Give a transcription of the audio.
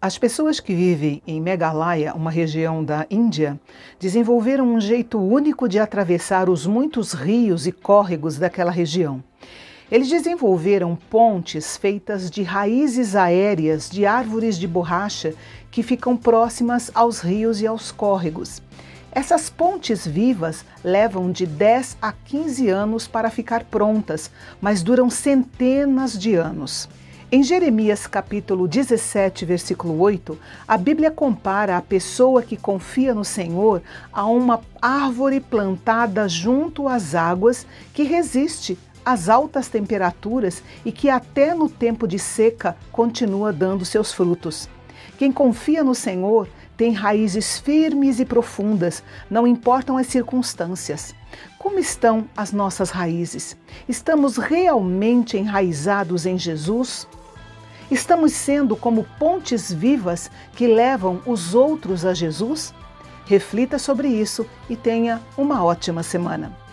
As pessoas que vivem em Meghalaya, uma região da Índia, desenvolveram um jeito único de atravessar os muitos rios e córregos daquela região. Eles desenvolveram pontes feitas de raízes aéreas de árvores de borracha que ficam próximas aos rios e aos córregos. Essas pontes vivas levam de 10 a 15 anos para ficar prontas, mas duram centenas de anos. Em Jeremias capítulo 17, versículo 8, a Bíblia compara a pessoa que confia no Senhor a uma árvore plantada junto às águas que resiste às altas temperaturas e que até no tempo de seca continua dando seus frutos. Quem confia no Senhor tem raízes firmes e profundas, não importam as circunstâncias. Como estão as nossas raízes? Estamos realmente enraizados em Jesus? Estamos sendo como pontes vivas que levam os outros a Jesus? Reflita sobre isso e tenha uma ótima semana.